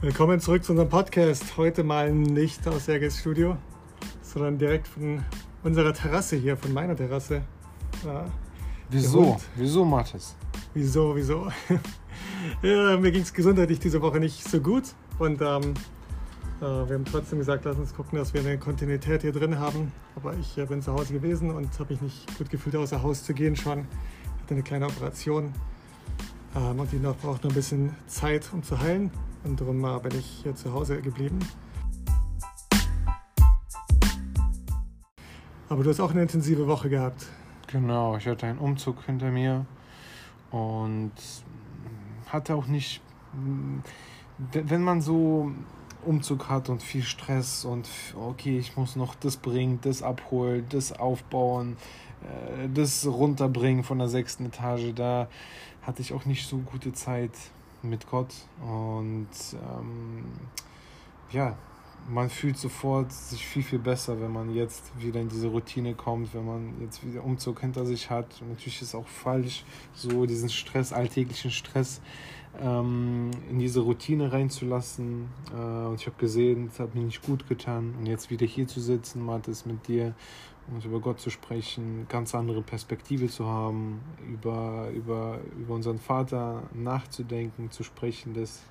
Willkommen zurück zu unserem Podcast. Heute mal nicht aus Sergejs Studio, sondern direkt von unserer Terrasse hier, von meiner Terrasse. Ja, wieso? Wieso, Mathis? Wieso, wieso? ja, mir ging es gesundheitlich diese Woche nicht so gut und ähm, äh, wir haben trotzdem gesagt, lass uns gucken, dass wir eine Kontinuität hier drin haben. Aber ich äh, bin zu Hause gewesen und habe mich nicht gut gefühlt, außer Haus zu gehen schon. Ich hatte eine kleine Operation ähm, und die noch, braucht noch ein bisschen Zeit, um zu heilen. Und darum äh, bin ich hier zu Hause geblieben. Aber du hast auch eine intensive Woche gehabt. Genau, ich hatte einen Umzug hinter mir und hatte auch nicht, wenn man so Umzug hat und viel Stress und okay, ich muss noch das bringen, das abholen, das aufbauen, äh, das runterbringen von der sechsten Etage, da hatte ich auch nicht so gute Zeit mit Gott und ähm, ja, man fühlt sofort sich viel, viel besser, wenn man jetzt wieder in diese Routine kommt, wenn man jetzt wieder Umzug hinter sich hat. Und natürlich ist es auch falsch, so diesen Stress, alltäglichen Stress ähm, in diese Routine reinzulassen. Äh, und ich habe gesehen, es hat mir nicht gut getan. Und jetzt wieder hier zu sitzen, Mathis, mit dir und über Gott zu sprechen, ganz andere Perspektive zu haben, über, über, über unseren Vater nachzudenken, zu sprechen, das,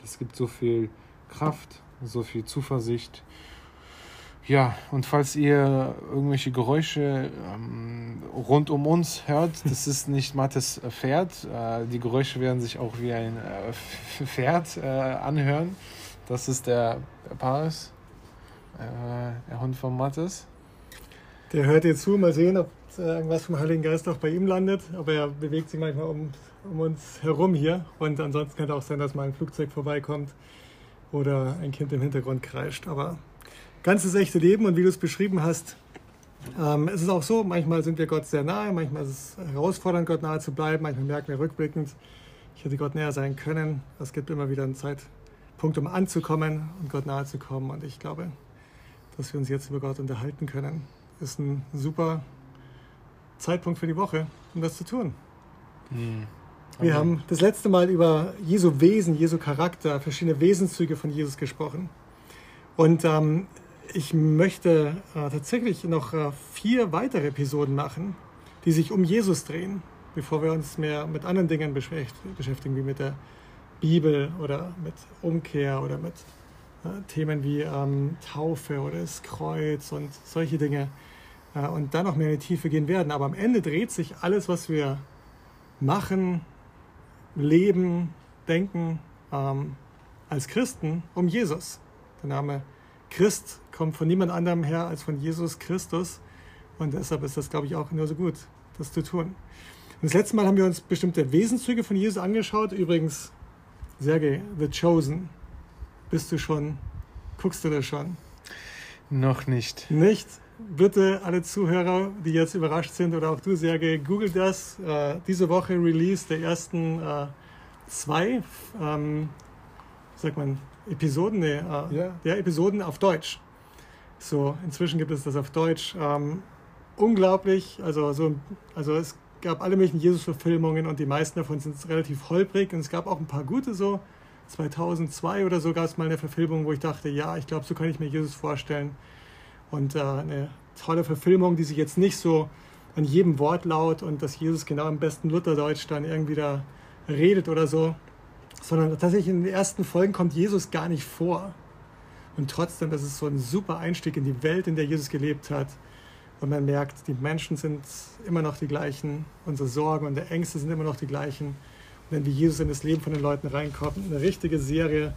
das gibt so viel Kraft, so viel Zuversicht. Ja, und falls ihr irgendwelche Geräusche ähm, rund um uns hört, das ist nicht Mattes Pferd. Äh, die Geräusche werden sich auch wie ein äh, Pferd äh, anhören. Das ist der, der Paris, äh, der Hund von Mattes. Der hört dir zu, mal sehen, ob irgendwas vom Heiligen Geist auch bei ihm landet. Aber er bewegt sich manchmal um, um uns herum hier. Und ansonsten könnte auch sein, dass mal ein Flugzeug vorbeikommt oder ein Kind im Hintergrund kreischt. Aber ganzes echte Leben und wie du es beschrieben hast, ähm, es ist auch so, manchmal sind wir Gott sehr nahe, manchmal ist es herausfordernd, Gott nahe zu bleiben, manchmal merken wir rückblickend, ich hätte Gott näher sein können. Es gibt immer wieder einen Zeitpunkt, um anzukommen und Gott nahe zu kommen. Und ich glaube, dass wir uns jetzt über Gott unterhalten können ist ein super Zeitpunkt für die Woche, um das zu tun. Mhm. Wir haben das letzte Mal über Jesu Wesen, Jesu Charakter, verschiedene Wesenszüge von Jesus gesprochen. Und ähm, ich möchte äh, tatsächlich noch äh, vier weitere Episoden machen, die sich um Jesus drehen, bevor wir uns mehr mit anderen Dingen beschäftigen, wie mit der Bibel oder mit Umkehr oder mit äh, Themen wie ähm, Taufe oder das Kreuz und solche Dinge und dann noch mehr in die Tiefe gehen werden. Aber am Ende dreht sich alles, was wir machen, leben, denken ähm, als Christen um Jesus. Der Name Christ kommt von niemand anderem her als von Jesus Christus und deshalb ist das, glaube ich, auch nur so gut, das zu tun. Und das letzte Mal haben wir uns bestimmte Wesenszüge von Jesus angeschaut. Übrigens, Sergei, The Chosen. Bist du schon, guckst du das schon? Noch nicht. Nicht? Bitte alle Zuhörer, die jetzt überrascht sind oder auch du, Sergej, google das. Äh, diese Woche Release der ersten äh, zwei, ähm, sagt man, Episoden, nee, äh, yeah. ja, Episoden auf Deutsch. So, inzwischen gibt es das auf Deutsch. Ähm, unglaublich, also, so, also es gab alle möglichen Jesus-Verfilmungen und die meisten davon sind relativ holprig und es gab auch ein paar gute so. 2002 oder so gab es mal eine Verfilmung, wo ich dachte, ja, ich glaube, so kann ich mir Jesus vorstellen. Und äh, eine tolle Verfilmung, die sich jetzt nicht so an jedem Wort laut und dass Jesus genau im besten Lutherdeutsch dann irgendwie da redet oder so, sondern tatsächlich in den ersten Folgen kommt Jesus gar nicht vor. Und trotzdem ist es so ein super Einstieg in die Welt, in der Jesus gelebt hat. Und man merkt, die Menschen sind immer noch die gleichen, unsere Sorgen und Ängste sind immer noch die gleichen. Und wenn wie Jesus in das Leben von den Leuten reinkommt, eine richtige Serie,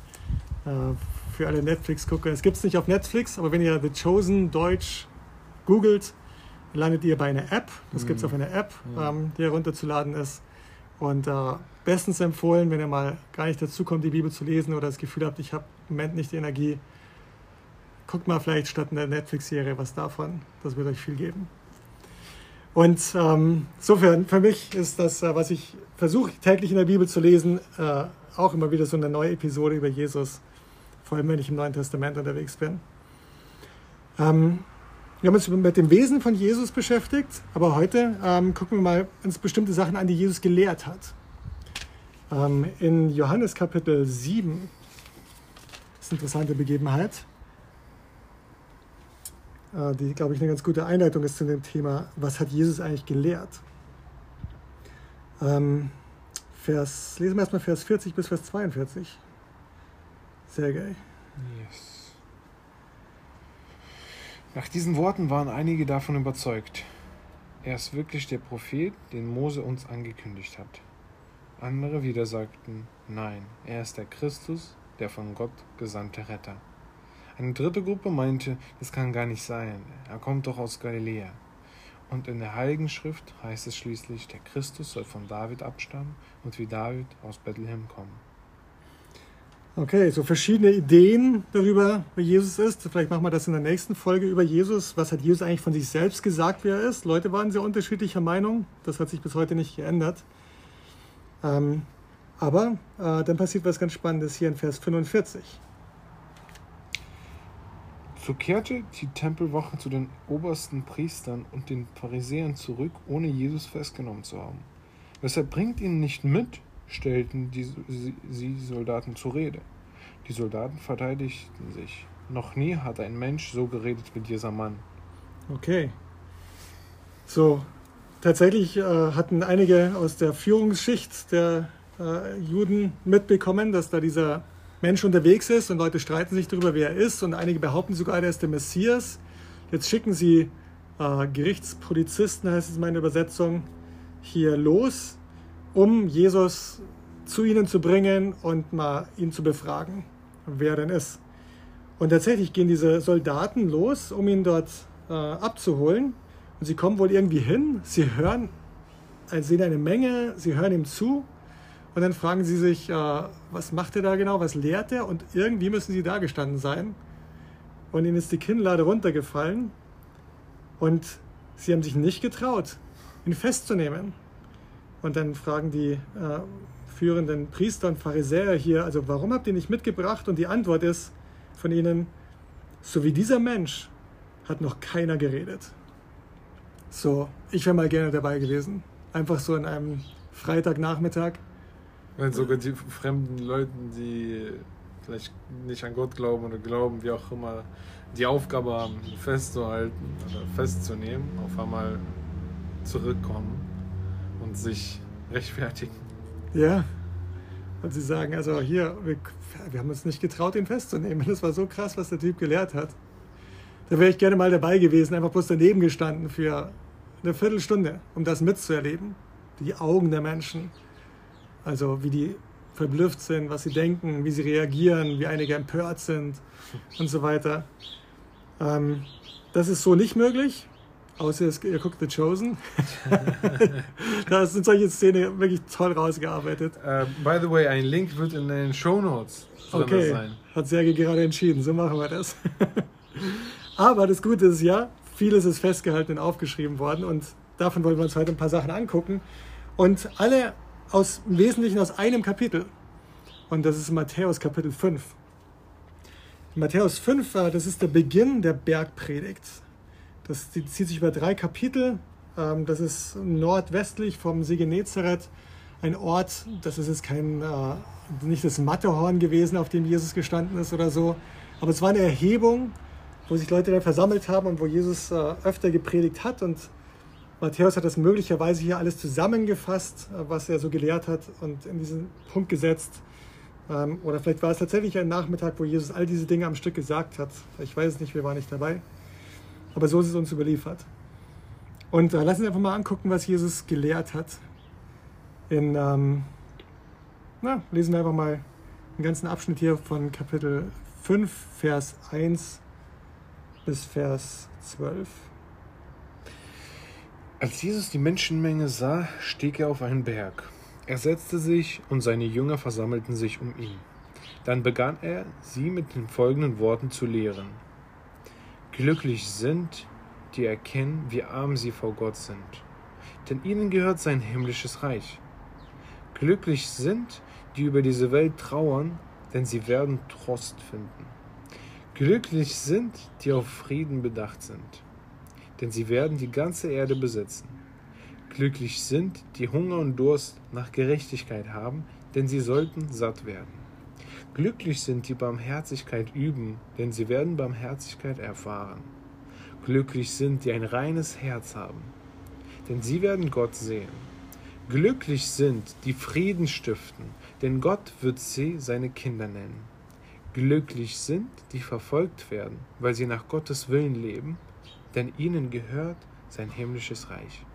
für alle Netflix-Gucker. Es gibt es nicht auf Netflix, aber wenn ihr The Chosen Deutsch googelt, landet ihr bei einer App. Das mhm. gibt es auf einer App, ja. ähm, die herunterzuladen ist. Und äh, bestens empfohlen, wenn ihr mal gar nicht dazu kommt, die Bibel zu lesen oder das Gefühl habt, ich habe im Moment nicht die Energie, guckt mal vielleicht statt einer Netflix-Serie was davon. Das wird euch viel geben. Und ähm, insofern, für mich ist das, äh, was ich versuche täglich in der Bibel zu lesen, äh, auch immer wieder so eine neue Episode über Jesus vor allem wenn ich im Neuen Testament unterwegs bin. Ähm, wir haben uns mit dem Wesen von Jesus beschäftigt, aber heute ähm, gucken wir mal uns bestimmte Sachen an, die Jesus gelehrt hat. Ähm, in Johannes Kapitel 7 eine interessante Begebenheit, äh, die, glaube ich, eine ganz gute Einleitung ist zu dem Thema, was hat Jesus eigentlich gelehrt? Ähm, Vers, lesen wir erstmal Vers 40 bis Vers 42. Sehr geil. Yes. Nach diesen Worten waren einige davon überzeugt. Er ist wirklich der Prophet, den Mose uns angekündigt hat. Andere wieder sagten, nein, er ist der Christus, der von Gott gesandte Retter. Eine dritte Gruppe meinte, das kann gar nicht sein, er kommt doch aus Galiläa. Und in der Heiligen Schrift heißt es schließlich, der Christus soll von David abstammen und wie David aus Bethlehem kommen. Okay, so verschiedene Ideen darüber, wer Jesus ist. Vielleicht machen wir das in der nächsten Folge über Jesus. Was hat Jesus eigentlich von sich selbst gesagt, wer er ist? Leute waren sehr unterschiedlicher Meinung. Das hat sich bis heute nicht geändert. Ähm, aber äh, dann passiert was ganz Spannendes hier in Vers 45. So kehrte die Tempelwache zu den obersten Priestern und den Pharisäern zurück, ohne Jesus festgenommen zu haben. Weshalb bringt ihn nicht mit, stellten die, sie, sie Soldaten zur Rede. Die Soldaten verteidigten sich. Noch nie hat ein Mensch so geredet wie dieser Mann. Okay. So, tatsächlich äh, hatten einige aus der Führungsschicht der äh, Juden mitbekommen, dass da dieser Mensch unterwegs ist und Leute streiten sich darüber, wer er ist und einige behaupten sogar, er ist der Messias. Jetzt schicken sie äh, Gerichtspolizisten, heißt es in meiner Übersetzung, hier los, um Jesus zu ihnen zu bringen und mal ihn zu befragen, wer denn ist. Und tatsächlich gehen diese Soldaten los, um ihn dort äh, abzuholen. Und sie kommen wohl irgendwie hin, sie hören, also sehen eine Menge, sie hören ihm zu und dann fragen sie sich, äh, was macht er da genau, was lehrt er? Und irgendwie müssen sie da gestanden sein. Und ihnen ist die Kinnlade runtergefallen. Und sie haben sich nicht getraut, ihn festzunehmen. Und dann fragen die äh, führenden Priester und Pharisäer hier, also warum habt ihr nicht mitgebracht? Und die Antwort ist von ihnen, so wie dieser Mensch hat noch keiner geredet. So, ich wäre mal gerne dabei gewesen. Einfach so in einem Freitagnachmittag wenn sogar die fremden Leuten, die vielleicht nicht an Gott glauben oder glauben, wie auch immer, die Aufgabe haben, festzuhalten oder festzunehmen, auf einmal zurückkommen und sich rechtfertigen. Ja. Und sie sagen, also hier, wir, wir haben uns nicht getraut, ihn festzunehmen. Das war so krass, was der Typ gelehrt hat. Da wäre ich gerne mal dabei gewesen, einfach bloß daneben gestanden für eine Viertelstunde, um das mitzuerleben. Die Augen der Menschen also wie die verblüfft sind, was sie denken, wie sie reagieren, wie einige empört sind und so weiter. Ähm, das ist so nicht möglich, außer ihr guckt The Chosen. da sind solche Szenen wirklich toll rausgearbeitet. Uh, by the way, ein Link wird in den Show Notes okay. sein. Hat Sergei gerade entschieden, so machen wir das. Aber das Gute ist ja, vieles ist festgehalten und aufgeschrieben worden und davon wollen wir uns heute ein paar Sachen angucken. Und alle aus, im Wesentlichen aus einem Kapitel. Und das ist Matthäus Kapitel 5. Matthäus 5, äh, das ist der Beginn der Bergpredigt. Das zieht sich über drei Kapitel. Ähm, das ist nordwestlich vom See Genezareth, ein Ort, das ist jetzt kein, äh, nicht das Matterhorn gewesen, auf dem Jesus gestanden ist oder so, aber es war eine Erhebung, wo sich Leute dann versammelt haben und wo Jesus äh, öfter gepredigt hat und Matthäus hat das möglicherweise hier alles zusammengefasst, äh, was er so gelehrt hat und in diesen Punkt gesetzt. Ähm, oder vielleicht war es tatsächlich ein Nachmittag, wo Jesus all diese Dinge am Stück gesagt hat. Ich weiß es nicht, wir waren nicht dabei. Aber so ist es uns überliefert. Und äh, lassen Sie einfach mal angucken, was Jesus gelehrt hat. In, ähm, na, lesen wir einfach mal einen ganzen Abschnitt hier von Kapitel 5, Vers 1 bis Vers 12. Als Jesus die Menschenmenge sah, stieg er auf einen Berg. Er setzte sich und seine Jünger versammelten sich um ihn. Dann begann er, sie mit den folgenden Worten zu lehren. Glücklich sind, die erkennen, wie arm sie vor Gott sind, denn ihnen gehört sein himmlisches Reich. Glücklich sind, die über diese Welt trauern, denn sie werden Trost finden. Glücklich sind, die auf Frieden bedacht sind denn sie werden die ganze Erde besitzen. Glücklich sind, die Hunger und Durst nach Gerechtigkeit haben, denn sie sollten satt werden. Glücklich sind die Barmherzigkeit üben, denn sie werden Barmherzigkeit erfahren. Glücklich sind, die ein reines Herz haben, denn sie werden Gott sehen. Glücklich sind, die Frieden stiften, denn Gott wird sie seine Kinder nennen. Glücklich sind, die verfolgt werden, weil sie nach Gottes Willen leben, denn ihnen gehört sein himmlisches Reich.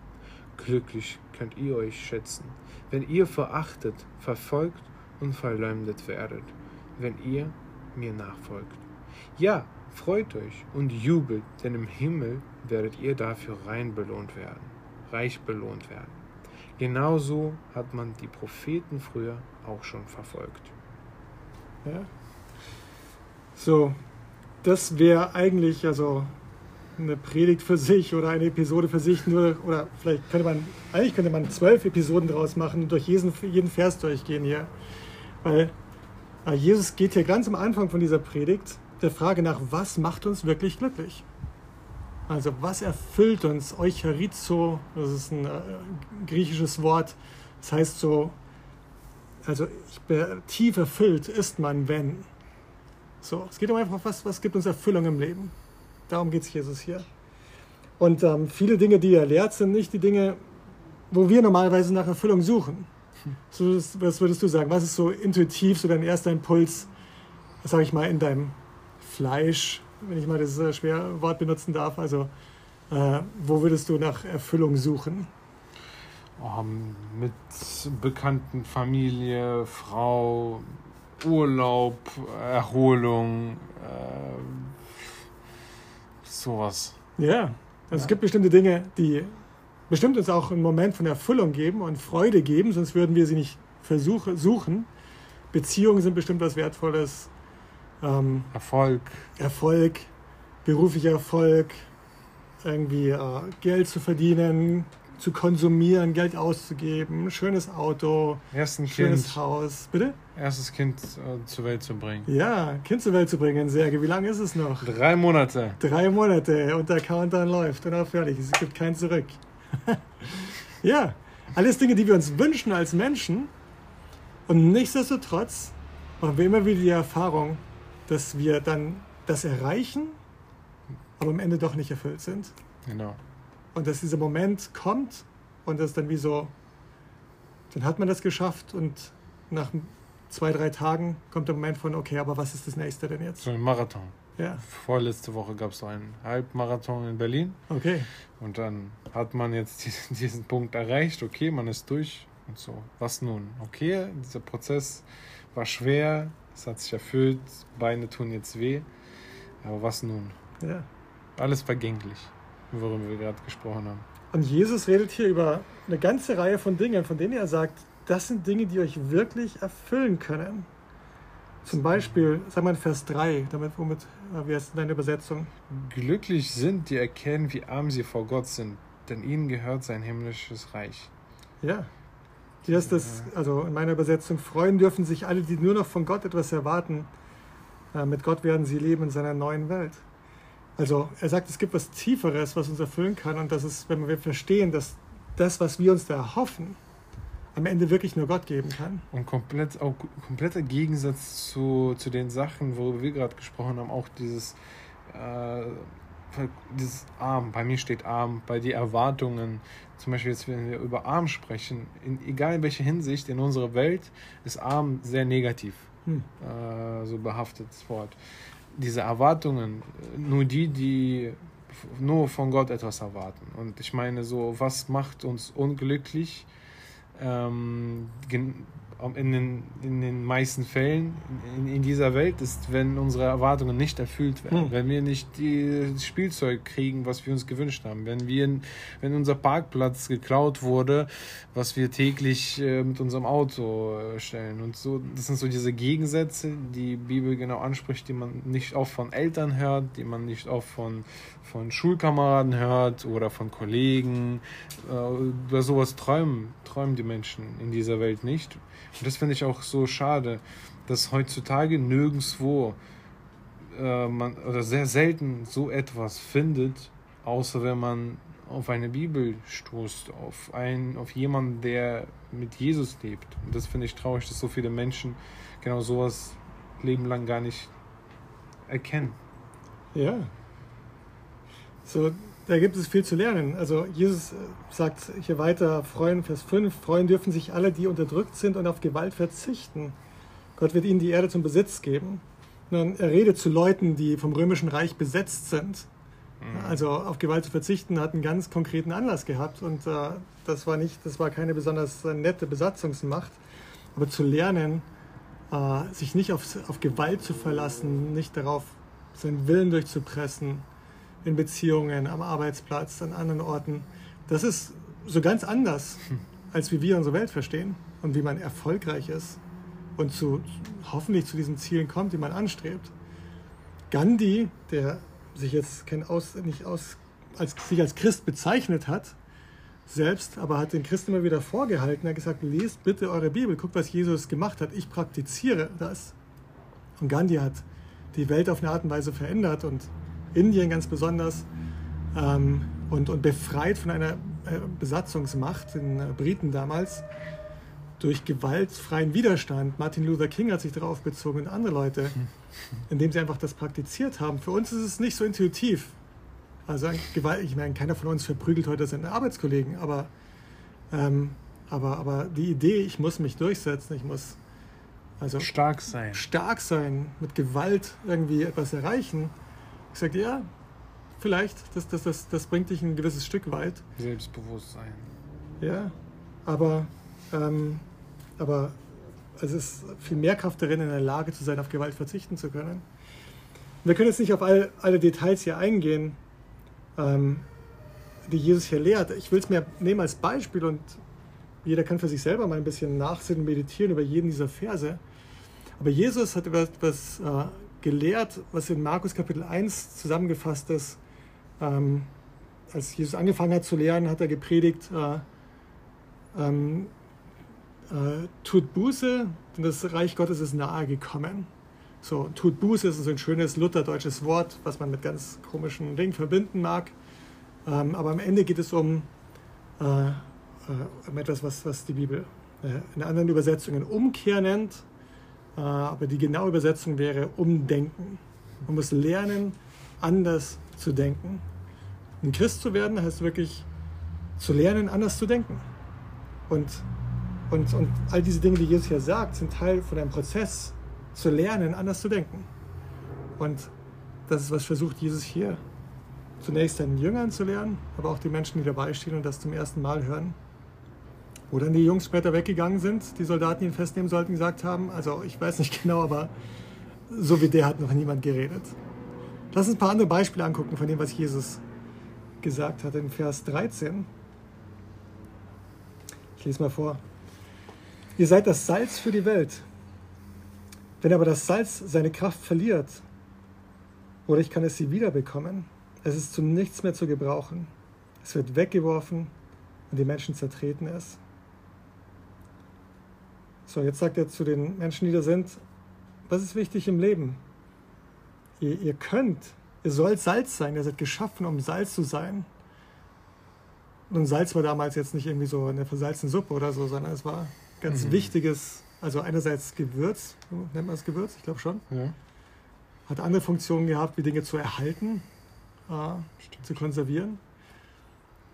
Glücklich könnt ihr euch schätzen, wenn ihr verachtet, verfolgt und verleumdet werdet, wenn ihr mir nachfolgt. Ja, freut euch und jubelt, denn im Himmel werdet ihr dafür rein belohnt werden, reich belohnt werden. Genauso hat man die Propheten früher auch schon verfolgt. Ja. So, das wäre eigentlich also eine Predigt für sich oder eine Episode für sich, nur, oder vielleicht könnte man, eigentlich könnte man zwölf Episoden draus machen und durch jeden, jeden Vers durchgehen hier. Weil Jesus geht hier ganz am Anfang von dieser Predigt der Frage nach, was macht uns wirklich glücklich? Also was erfüllt uns? Eucharizo, das ist ein äh, griechisches Wort, das heißt so, also tief erfüllt ist man, wenn. So, es geht um einfach, was, was gibt uns Erfüllung im Leben. Darum geht es Jesus hier. Und ähm, viele Dinge, die er lehrt, sind nicht die Dinge, wo wir normalerweise nach Erfüllung suchen. So, was würdest du sagen? Was ist so intuitiv, so dein erster Impuls, sage ich mal, in deinem Fleisch, wenn ich mal das äh, Wort benutzen darf? Also, äh, wo würdest du nach Erfüllung suchen? Oh, mit bekannten Familie, Frau, Urlaub, Erholung, äh, sowas. Ja, also ja. es gibt bestimmte Dinge, die bestimmt uns auch einen Moment von Erfüllung geben und Freude geben, sonst würden wir sie nicht versuche, suchen. Beziehungen sind bestimmt was Wertvolles. Ähm, Erfolg. Erfolg, beruflicher Erfolg, irgendwie äh, Geld zu verdienen, zu konsumieren, Geld auszugeben, schönes Auto, Ersten schönes kind, Haus. Bitte? Erstes Kind äh, zur Welt zu bringen. Ja, Kind zur Welt zu bringen, Serge. Wie lange ist es noch? Drei Monate. Drei Monate und der Countdown läuft fertig. Es gibt kein Zurück. ja, alles Dinge, die wir uns wünschen als Menschen. Und nichtsdestotrotz machen wir immer wieder die Erfahrung, dass wir dann das erreichen, aber am Ende doch nicht erfüllt sind. Genau. Und dass dieser Moment kommt und das dann wie so, dann hat man das geschafft und nach zwei, drei Tagen kommt der Moment von, okay, aber was ist das nächste denn jetzt? So ein Marathon. Ja. Vorletzte Woche gab es so einen Halbmarathon in Berlin. Okay. Und dann hat man jetzt diesen, diesen Punkt erreicht, okay, man ist durch und so. Was nun? Okay, dieser Prozess war schwer, es hat sich erfüllt, Beine tun jetzt weh, aber was nun? Ja. Alles vergänglich worüber wir gerade gesprochen haben. Und Jesus redet hier über eine ganze Reihe von Dingen, von denen er sagt, das sind Dinge, die euch wirklich erfüllen können. Zum Beispiel, sag mal in Vers 3, damit, womit, äh, wie heißt deine Übersetzung? Glücklich sind, die erkennen, wie arm sie vor Gott sind, denn ihnen gehört sein himmlisches Reich. Ja. Hier ist das, also in meiner Übersetzung, freuen dürfen sich alle, die nur noch von Gott etwas erwarten. Äh, mit Gott werden sie leben in seiner neuen Welt. Also er sagt, es gibt was Tieferes, was uns erfüllen kann und das ist, wenn wir verstehen, dass das, was wir uns da erhoffen, am Ende wirklich nur Gott geben kann. Und komplett, auch kompletter Gegensatz zu, zu den Sachen, worüber wir gerade gesprochen haben, auch dieses, äh, dieses Arm, bei mir steht Arm, bei den Erwartungen, zum Beispiel jetzt, wenn wir über Arm sprechen, in, egal in welcher Hinsicht, in unserer Welt ist Arm sehr negativ, hm. äh, so behaftetes Wort diese Erwartungen, nur die, die nur von Gott etwas erwarten. Und ich meine, so, was macht uns unglücklich? Ähm, in den, in den meisten Fällen in, in dieser Welt ist, wenn unsere Erwartungen nicht erfüllt werden, hm. wenn wir nicht die, das Spielzeug kriegen, was wir uns gewünscht haben, wenn wir, wenn unser Parkplatz geklaut wurde, was wir täglich äh, mit unserem Auto äh, stellen und so, das sind so diese Gegensätze, die Bibel genau anspricht, die man nicht oft von Eltern hört, die man nicht oft von von Schulkameraden hört oder von Kollegen. Äh, über sowas träumen, träumen die Menschen in dieser Welt nicht. Und das finde ich auch so schade, dass heutzutage nirgendwo äh, man oder sehr selten so etwas findet, außer wenn man auf eine Bibel stoßt, auf einen, auf jemanden, der mit Jesus lebt. Und das finde ich traurig, dass so viele Menschen genau sowas Leben lang gar nicht erkennen. Ja. So, da gibt es viel zu lernen. Also Jesus sagt hier weiter, freuen, Vers 5, freuen dürfen sich alle, die unterdrückt sind und auf Gewalt verzichten. Gott wird ihnen die Erde zum Besitz geben. Und er redet zu Leuten, die vom römischen Reich besetzt sind. Mhm. Also auf Gewalt zu verzichten hat einen ganz konkreten Anlass gehabt und äh, das war nicht, das war keine besonders nette Besatzungsmacht. Aber zu lernen, äh, sich nicht auf, auf Gewalt zu verlassen, nicht darauf seinen Willen durchzupressen, in Beziehungen, am Arbeitsplatz, an anderen Orten. Das ist so ganz anders, als wie wir unsere Welt verstehen und wie man erfolgreich ist und zu, hoffentlich zu diesen Zielen kommt, die man anstrebt. Gandhi, der sich jetzt kein aus, nicht aus, als, sich als Christ bezeichnet hat, selbst, aber hat den Christen immer wieder vorgehalten, er hat gesagt, lest bitte eure Bibel, guckt, was Jesus gemacht hat, ich praktiziere das. Und Gandhi hat die Welt auf eine Art und Weise verändert und Indien ganz besonders ähm, und, und befreit von einer äh, Besatzungsmacht, den äh, Briten damals, durch gewaltfreien Widerstand. Martin Luther King hat sich darauf bezogen und andere Leute, indem sie einfach das praktiziert haben. Für uns ist es nicht so intuitiv. Also Gewalt, ich meine, keiner von uns verprügelt heute seine Arbeitskollegen, aber, ähm, aber, aber die Idee, ich muss mich durchsetzen, ich muss also stark sein. Stark sein, mit Gewalt irgendwie etwas erreichen. Ich sage, ja, vielleicht, das, das, das, das bringt dich ein gewisses Stück weit. Selbstbewusstsein. Ja, aber, ähm, aber es ist viel mehr Kraft darin, in der Lage zu sein, auf Gewalt verzichten zu können. Wir können jetzt nicht auf all, alle Details hier eingehen, ähm, die Jesus hier lehrt. Ich will es mir nehmen als Beispiel und jeder kann für sich selber mal ein bisschen nachsinnen, meditieren über jeden dieser Verse. Aber Jesus hat etwas äh, gelehrt, was in Markus Kapitel 1 zusammengefasst ist. Ähm, als Jesus angefangen hat zu lehren, hat er gepredigt, äh, ähm, äh, tut Buße, denn das Reich Gottes ist nahe gekommen. So, tut Buße ist so ein schönes lutherdeutsches Wort, was man mit ganz komischen Dingen verbinden mag. Ähm, aber am Ende geht es um, äh, äh, um etwas, was, was die Bibel äh, in anderen Übersetzungen Umkehr nennt. Äh, aber die genaue Übersetzung wäre Umdenken. Man muss lernen, anders zu denken. Ein Christ zu werden heißt wirklich zu lernen, anders zu denken. Und, und, und all diese Dinge, die Jesus hier sagt, sind Teil von einem Prozess, zu lernen, anders zu denken. Und das ist, was versucht Jesus hier. Zunächst seinen Jüngern zu lernen, aber auch die Menschen, die dabei stehen und das zum ersten Mal hören. Wo dann die Jungs später weggegangen sind, die Soldaten, ihn festnehmen sollten, gesagt haben, also ich weiß nicht genau, aber so wie der hat noch niemand geredet. Lass uns ein paar andere Beispiele angucken von dem, was Jesus gesagt hat in Vers 13. Ich lese mal vor. Ihr seid das Salz für die Welt. Wenn aber das Salz seine Kraft verliert, oder ich kann es sie wiederbekommen, es ist zu nichts mehr zu gebrauchen. Es wird weggeworfen und die Menschen zertreten es. So, jetzt sagt er zu den Menschen, die da sind, was ist wichtig im Leben? Ihr, ihr könnt, ihr sollt Salz sein, ihr seid geschaffen, um Salz zu sein. Und Salz war damals jetzt nicht irgendwie so eine versalzene Suppe oder so, sondern es war ganz mhm. wichtiges also einerseits Gewürz, nennt man das Gewürz? Ich glaube schon. Ja. Hat andere Funktionen gehabt, wie Dinge zu erhalten, äh, zu konservieren.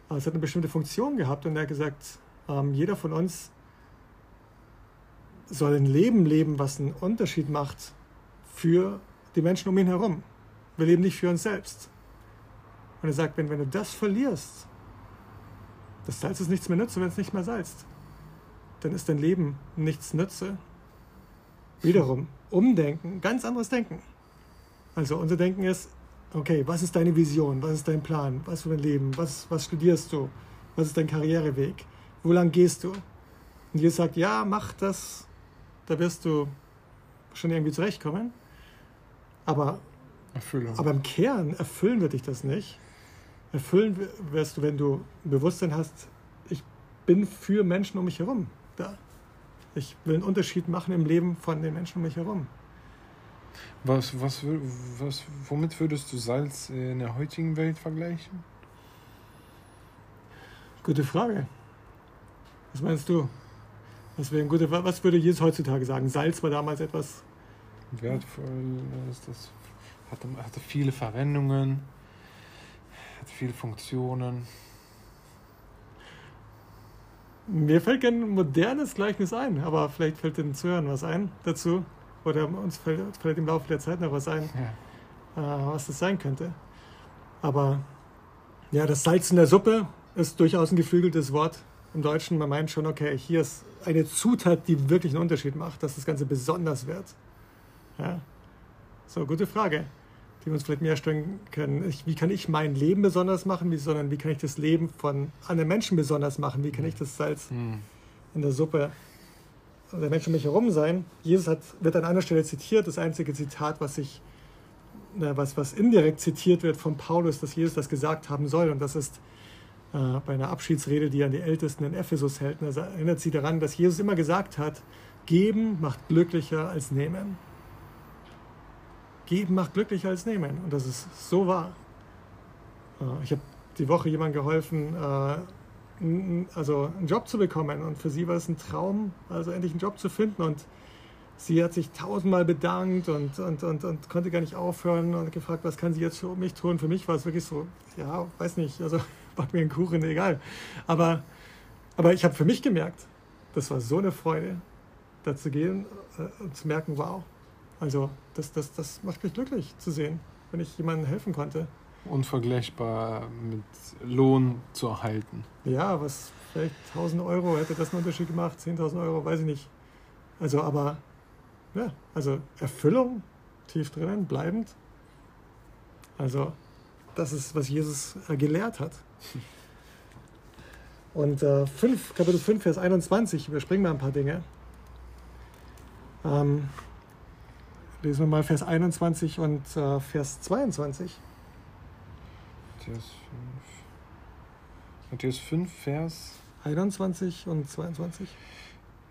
Aber es hat eine bestimmte Funktion gehabt und er hat gesagt, ähm, jeder von uns soll ein Leben leben, was einen Unterschied macht für die Menschen um ihn herum. Wir leben nicht für uns selbst. Und er sagt, wenn, wenn du das verlierst, das Salz ist nichts mehr nützt, wenn es nicht mehr salzt dann ist dein Leben nichts nütze. Wiederum, umdenken, ganz anderes Denken. Also unser Denken ist, okay, was ist deine Vision, was ist dein Plan, was für dein Leben, was, was studierst du, was ist dein Karriereweg, wo lang gehst du? Und Jesus sagt, ja, mach das, da wirst du schon irgendwie zurechtkommen. Aber, Erfüllung. aber im Kern erfüllen wird dich das nicht. Erfüllen wirst du, wenn du ein Bewusstsein hast, ich bin für Menschen um mich herum da. Ich will einen Unterschied machen im Leben von den Menschen um mich herum. Was, was, was, womit würdest du Salz in der heutigen Welt vergleichen? Gute Frage. Was meinst du? Was, wäre ein guter, was würde Jesus heutzutage sagen? Salz war damals etwas wertvoll. Das hatte, hatte viele Verwendungen, hat viele Funktionen. Mir fällt kein modernes Gleichnis ein, aber vielleicht fällt den Zuhörern was ein dazu. Oder uns fällt vielleicht im Laufe der Zeit noch was ein, ja. äh, was das sein könnte. Aber ja, das Salz in der Suppe ist durchaus ein geflügeltes Wort im Deutschen. Man meint schon, okay, hier ist eine Zutat, die wirklich einen Unterschied macht, dass das Ganze besonders wird. Ja. So, gute Frage, die wir uns vielleicht mehr stellen können. Ich, wie kann ich mein Leben besonders machen, wie, sondern wie kann ich das Leben von anderen Menschen besonders machen? Wie kann ich das Salz mhm. in der Suppe der Menschen um mich herum sein? Jesus hat, wird an einer Stelle zitiert, das einzige Zitat, was ich was, was indirekt zitiert wird von Paulus, dass Jesus das gesagt haben soll. Und das ist bei einer Abschiedsrede, die er an die Ältesten in Ephesus hält. Er erinnert sie daran, dass Jesus immer gesagt hat, geben macht glücklicher als nehmen. Geben macht glücklicher als nehmen. Und das ist so wahr. Äh, ich habe die Woche jemandem geholfen, äh, also einen Job zu bekommen. Und für sie war es ein Traum, also endlich einen Job zu finden. Und sie hat sich tausendmal bedankt und, und, und, und konnte gar nicht aufhören und gefragt, was kann sie jetzt für mich tun. Für mich war es wirklich so, ja, weiß nicht, also back mir einen Kuchen, egal. Aber, aber ich habe für mich gemerkt, das war so eine Freude, da zu gehen äh, und zu merken, wow, also das, das, das macht mich glücklich zu sehen, wenn ich jemandem helfen konnte. Unvergleichbar mit Lohn zu erhalten. Ja, was vielleicht 1000 Euro hätte das einen Unterschied gemacht, 10.000 Euro, weiß ich nicht. Also, aber ja, also Erfüllung tief drinnen, bleibend. Also das ist, was Jesus äh, gelehrt hat. Und äh, 5, Kapitel 5, Vers 21, überspringen wir ein paar Dinge. Ähm, lesen wir mal Vers 21 und äh, Vers 22. Matthäus 5. Matthäus 5, Vers 21 und 22.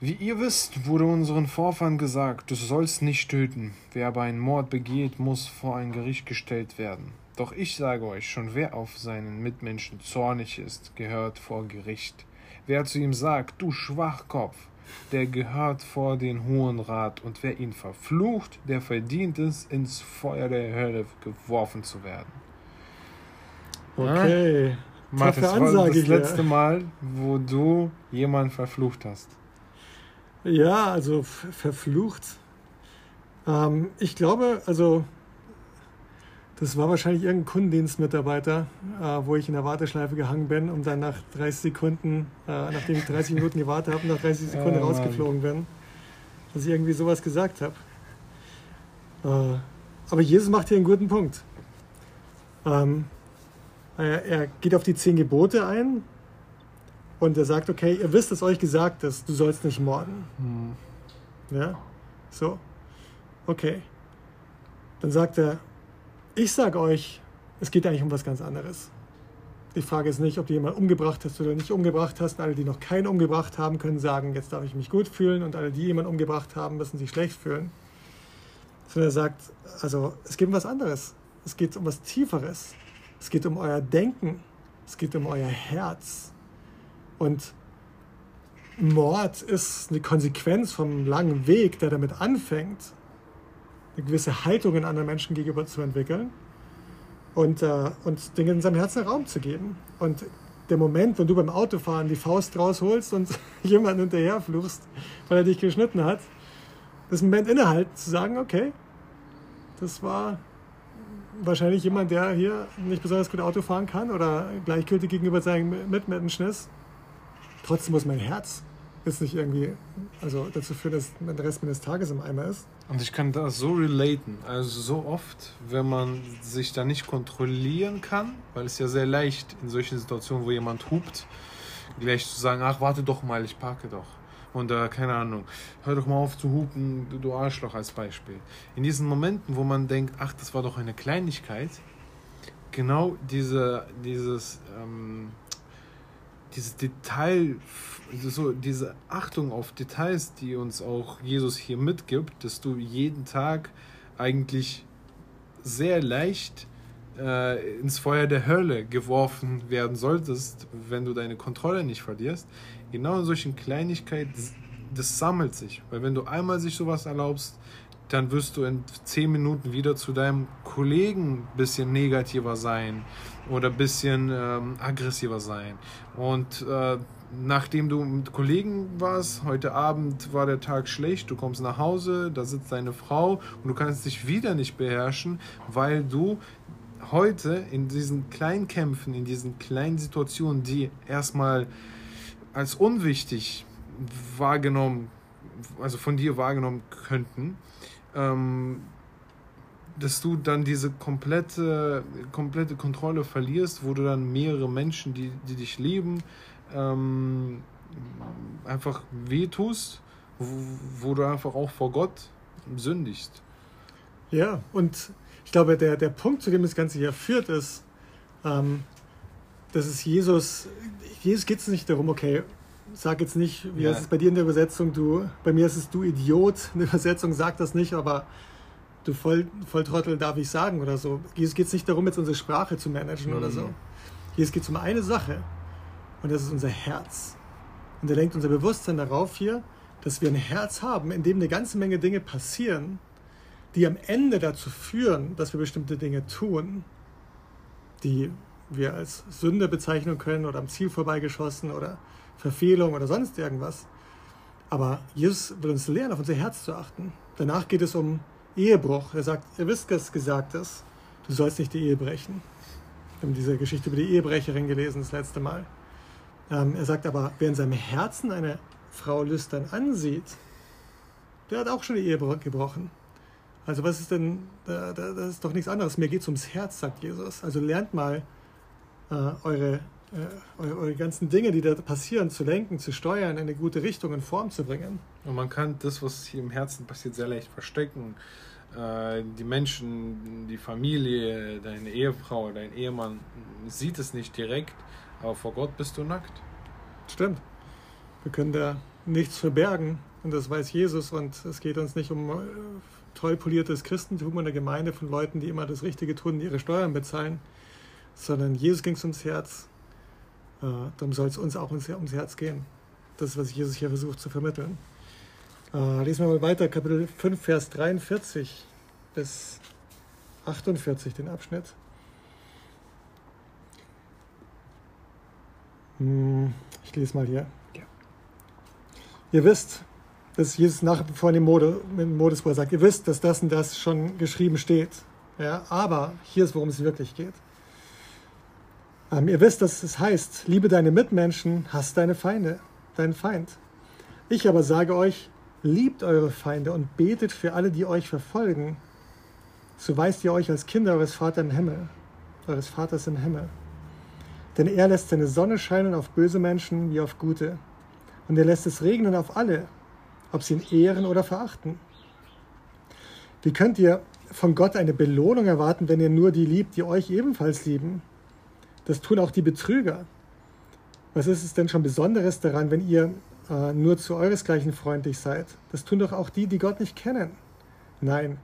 Wie ihr wisst, wurde unseren Vorfahren gesagt, du sollst nicht töten. Wer aber einen Mord begeht, muss vor ein Gericht gestellt werden. Doch ich sage euch, schon wer auf seinen Mitmenschen zornig ist, gehört vor Gericht. Wer zu ihm sagt, du Schwachkopf, der gehört vor den Hohen Rat, und wer ihn verflucht, der verdient es, ins Feuer der Hölle geworfen zu werden. Okay. Ja? Martin, das war das letzte Mal, wo du jemanden verflucht hast. Ja, also verflucht. Ähm, ich glaube, also das war wahrscheinlich irgendein Kundendienstmitarbeiter, äh, wo ich in der Warteschleife gehangen bin und dann nach 30 Sekunden, äh, nachdem ich 30 Minuten gewartet habe, nach 30 Sekunden oh, rausgeflogen bin, dass ich irgendwie sowas gesagt habe. Äh, aber Jesus macht hier einen guten Punkt. Ähm, er, er geht auf die zehn Gebote ein, und er sagt, okay, ihr wisst, dass euch gesagt ist, du sollst nicht morden. Hm. Ja, so. Okay. Dann sagt er, ich sage euch, es geht eigentlich um was ganz anderes. Die Frage ist nicht, ob du jemanden umgebracht hast oder nicht umgebracht hast. Alle, die noch keinen umgebracht haben, können sagen, jetzt darf ich mich gut fühlen. Und alle, die jemanden umgebracht haben, müssen sich schlecht fühlen. Sondern er sagt, also es geht um was anderes. Es geht um was Tieferes. Es geht um euer Denken. Es geht um euer Herz. Und Mord ist eine Konsequenz vom langen Weg, der damit anfängt, eine gewisse Haltung in anderen Menschen gegenüber zu entwickeln und, äh, und Dingen in seinem Herzen Raum zu geben. Und der Moment, wenn du beim Autofahren die Faust rausholst und jemanden hinterher fluchst, weil er dich geschnitten hat, das Moment innehalten, zu sagen, okay, das war wahrscheinlich jemand, der hier nicht besonders gut Auto fahren kann oder gleichgültig gegenüber seinen Mitmenschen ist. Trotzdem muss mein Herz jetzt nicht irgendwie also dazu führen, dass der Rest meines Tages im Eimer ist. Und ich kann das so relaten. Also so oft, wenn man sich da nicht kontrollieren kann, weil es ja sehr leicht in solchen Situationen, wo jemand hupt, gleich zu sagen, ach warte doch mal, ich parke doch. Und äh, keine Ahnung, hör doch mal auf zu hupen, du, du Arschloch als Beispiel. In diesen Momenten, wo man denkt, ach, das war doch eine Kleinigkeit, genau diese, dieses ähm, dieses Detail, so diese Achtung auf Details, die uns auch Jesus hier mitgibt, dass du jeden Tag eigentlich sehr leicht äh, ins Feuer der Hölle geworfen werden solltest, wenn du deine Kontrolle nicht verlierst. Genau in solchen Kleinigkeiten, das sammelt sich. Weil wenn du einmal sich sowas erlaubst, dann wirst du in zehn Minuten wieder zu deinem Kollegen ein bisschen negativer sein oder ein bisschen ähm, aggressiver sein. Und äh, nachdem du mit Kollegen warst, heute Abend war der Tag schlecht, du kommst nach Hause, da sitzt deine Frau und du kannst dich wieder nicht beherrschen, weil du heute in diesen kleinen Kämpfen, in diesen kleinen Situationen, die erstmal als unwichtig wahrgenommen, also von dir wahrgenommen könnten, ähm, dass du dann diese komplette, komplette Kontrolle verlierst, wo du dann mehrere Menschen, die, die dich lieben, ähm, einfach wehtust, wo, wo du einfach auch vor Gott sündigst. Ja, und ich glaube, der, der Punkt, zu dem das Ganze hier führt, ist, ähm, dass es Jesus, Jesus geht es nicht darum, okay, sag jetzt nicht, wie ja. ist es bei dir in der Übersetzung, du, bei mir ist es du Idiot, in der Übersetzung sagt das nicht, aber du Voll, Volltrottel darf ich sagen oder so. Jesus geht es nicht darum, jetzt unsere Sprache zu managen mhm. oder so. Jesus geht es um eine Sache und das ist unser Herz. Und er lenkt unser Bewusstsein darauf hier, dass wir ein Herz haben, in dem eine ganze Menge Dinge passieren, die am Ende dazu führen, dass wir bestimmte Dinge tun, die wir als Sünde bezeichnen können oder am Ziel vorbeigeschossen oder Verfehlung oder sonst irgendwas. Aber Jesus will uns lernen, auf unser Herz zu achten. Danach geht es um Ehebruch. Er sagt, ihr wisst, was gesagt ist, du sollst nicht die Ehe brechen. Wir haben diese Geschichte über die Ehebrecherin gelesen das letzte Mal. Ähm, er sagt aber, wer in seinem Herzen eine Frau lüstern ansieht, der hat auch schon die Ehe gebrochen. Also was ist denn, das ist doch nichts anderes. Mir geht es ums Herz, sagt Jesus. Also lernt mal äh, eure eure, eure, ganzen Dinge, die da passieren, zu lenken, zu steuern, in eine gute Richtung, in Form zu bringen. Und man kann das, was hier im Herzen passiert, sehr leicht verstecken. Äh, die Menschen, die Familie, deine Ehefrau, dein Ehemann sieht es nicht direkt, aber vor Gott bist du nackt. Stimmt. Wir können da nichts verbergen und das weiß Jesus und es geht uns nicht um äh, toll poliertes Christentum in der Gemeinde von Leuten, die immer das Richtige tun, ihre Steuern bezahlen, sondern Jesus ging es ums Herz äh, darum soll es uns auch ums, Herz gehen. Das was Jesus hier versucht zu vermitteln. Äh, lesen wir mal weiter, Kapitel 5, Vers 43 bis 48, den Abschnitt. Hm, ich lese mal hier. Ja. Ihr wisst, dass Jesus nach vor dem Mode, Modesbuch sagt, ihr wisst, dass das und das schon geschrieben steht. Ja, aber hier ist, worum es wirklich geht. Ähm, ihr wisst, dass es heißt, liebe deine Mitmenschen, hasst deine Feinde, deinen Feind. Ich aber sage euch, liebt eure Feinde und betet für alle, die euch verfolgen. So weist ihr euch als Kinder eures Vaters im Himmel, eures Vaters im Himmel. Denn er lässt seine Sonne scheinen auf böse Menschen wie auf gute. Und er lässt es regnen auf alle, ob sie ihn ehren oder verachten. Wie könnt ihr von Gott eine Belohnung erwarten, wenn ihr nur die liebt, die euch ebenfalls lieben? Das tun auch die Betrüger. Was ist es denn schon Besonderes daran, wenn ihr äh, nur zu euresgleichen freundlich seid? Das tun doch auch die, die Gott nicht kennen. Nein,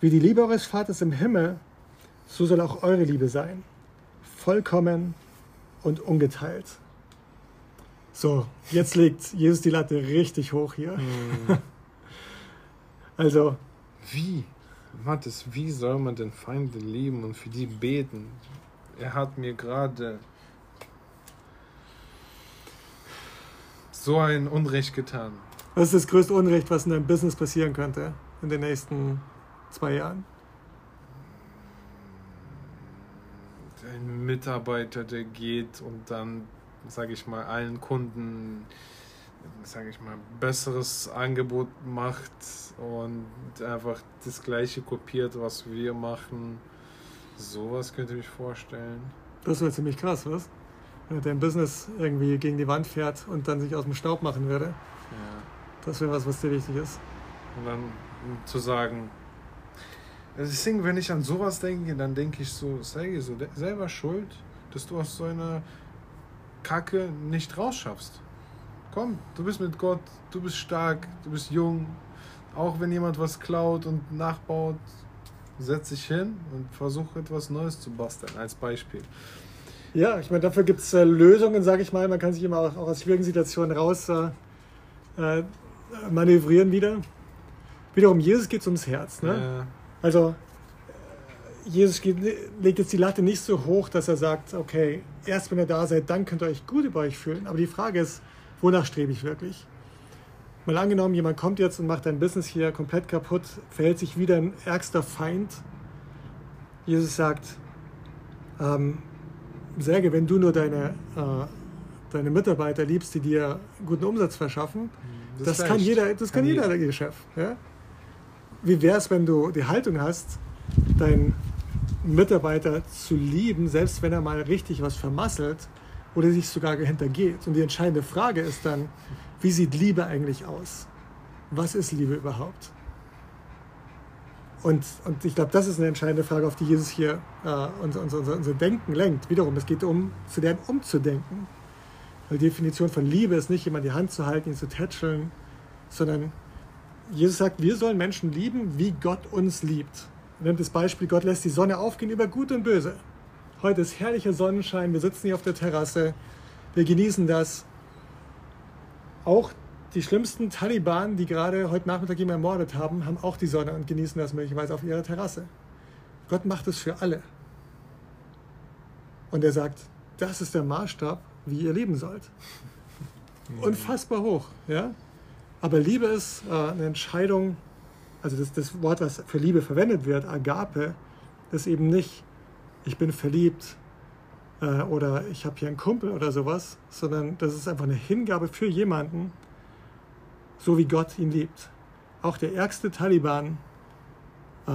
wie die Liebe eures Vaters im Himmel, so soll auch eure Liebe sein. Vollkommen und ungeteilt. So, jetzt legt Jesus die Latte richtig hoch hier. Hm. also. Wie? Mathis, wie soll man den Feinde lieben und für die beten? Er hat mir gerade so ein Unrecht getan. Was ist das größte Unrecht, was in deinem Business passieren könnte in den nächsten zwei Jahren? Ein Mitarbeiter, der geht und dann, sage ich mal, allen Kunden, sage ich mal, besseres Angebot macht und einfach das gleiche kopiert, was wir machen Sowas könnte ich mich vorstellen. Das wäre ziemlich krass, was? Wenn dein Business irgendwie gegen die Wand fährt und dann sich aus dem Staub machen würde. Ja. Das wäre was, was dir wichtig ist. Und dann zu sagen, also deswegen, wenn ich an sowas denke, dann denke ich so, sei so selber schuld, dass du aus so einer Kacke nicht rausschaffst. Komm, du bist mit Gott, du bist stark, du bist jung. Auch wenn jemand was klaut und nachbaut, setz dich hin und versuch etwas Neues zu basteln, als Beispiel. Ja, ich meine, dafür gibt es äh, Lösungen, sage ich mal. Man kann sich immer auch, auch aus schwierigen Situationen raus äh, äh, manövrieren wieder. wiederum, Jesus geht ums Herz. Ne? Ja. Also, Jesus geht, legt jetzt die Latte nicht so hoch, dass er sagt, okay, erst wenn ihr da seid, dann könnt ihr euch gut über euch fühlen. Aber die Frage ist, wonach strebe ich wirklich? Mal angenommen, jemand kommt jetzt und macht dein Business hier komplett kaputt, verhält sich wie dein ärgster Feind. Jesus sagt, ähm, Säge, wenn du nur deine, äh, deine Mitarbeiter liebst, die dir guten Umsatz verschaffen, das, Das kann reicht. jeder, das kann, Kann jeder, jeder. der Chef. Ja? Wie wäre es, wenn du die Haltung hast, deinen Mitarbeiter zu lieben, selbst wenn er mal richtig was vermasselt oder sich sogar hintergeht? Und die entscheidende Frage ist dann, wie sieht Liebe eigentlich aus? Was ist Liebe überhaupt? Und, und ich glaube, das ist eine entscheidende Frage, auf die Jesus hier äh, unser, unser, unser, unser Denken lenkt. Wiederum, es geht um, zu lernen, umzudenken. Weil die Definition von Liebe ist nicht, jemand die Hand zu halten, ihn zu tätscheln, sondern Jesus sagt, wir sollen Menschen lieben, wie Gott uns liebt. Er nimmt das Beispiel, Gott lässt die Sonne aufgehen über Gut und Böse. Heute ist herrlicher Sonnenschein, wir sitzen hier auf der Terrasse, wir genießen das. Auch die schlimmsten Taliban, die gerade heute Nachmittag jemanden ermordet haben, haben auch die Sonne und genießen das möglicherweise auf ihrer Terrasse. Gott macht es für alle. Und er sagt, das ist der Maßstab, wie ihr leben sollt. Unfassbar hoch. Ja? Aber Liebe ist äh, eine Entscheidung, also das, das Wort, was für Liebe verwendet wird, Agape, ist eben nicht, ich bin verliebt äh, oder ich habe hier einen Kumpel oder sowas, sondern das ist einfach eine Hingabe für jemanden, so wie Gott ihn liebt. Auch der ärgste Taliban, äh,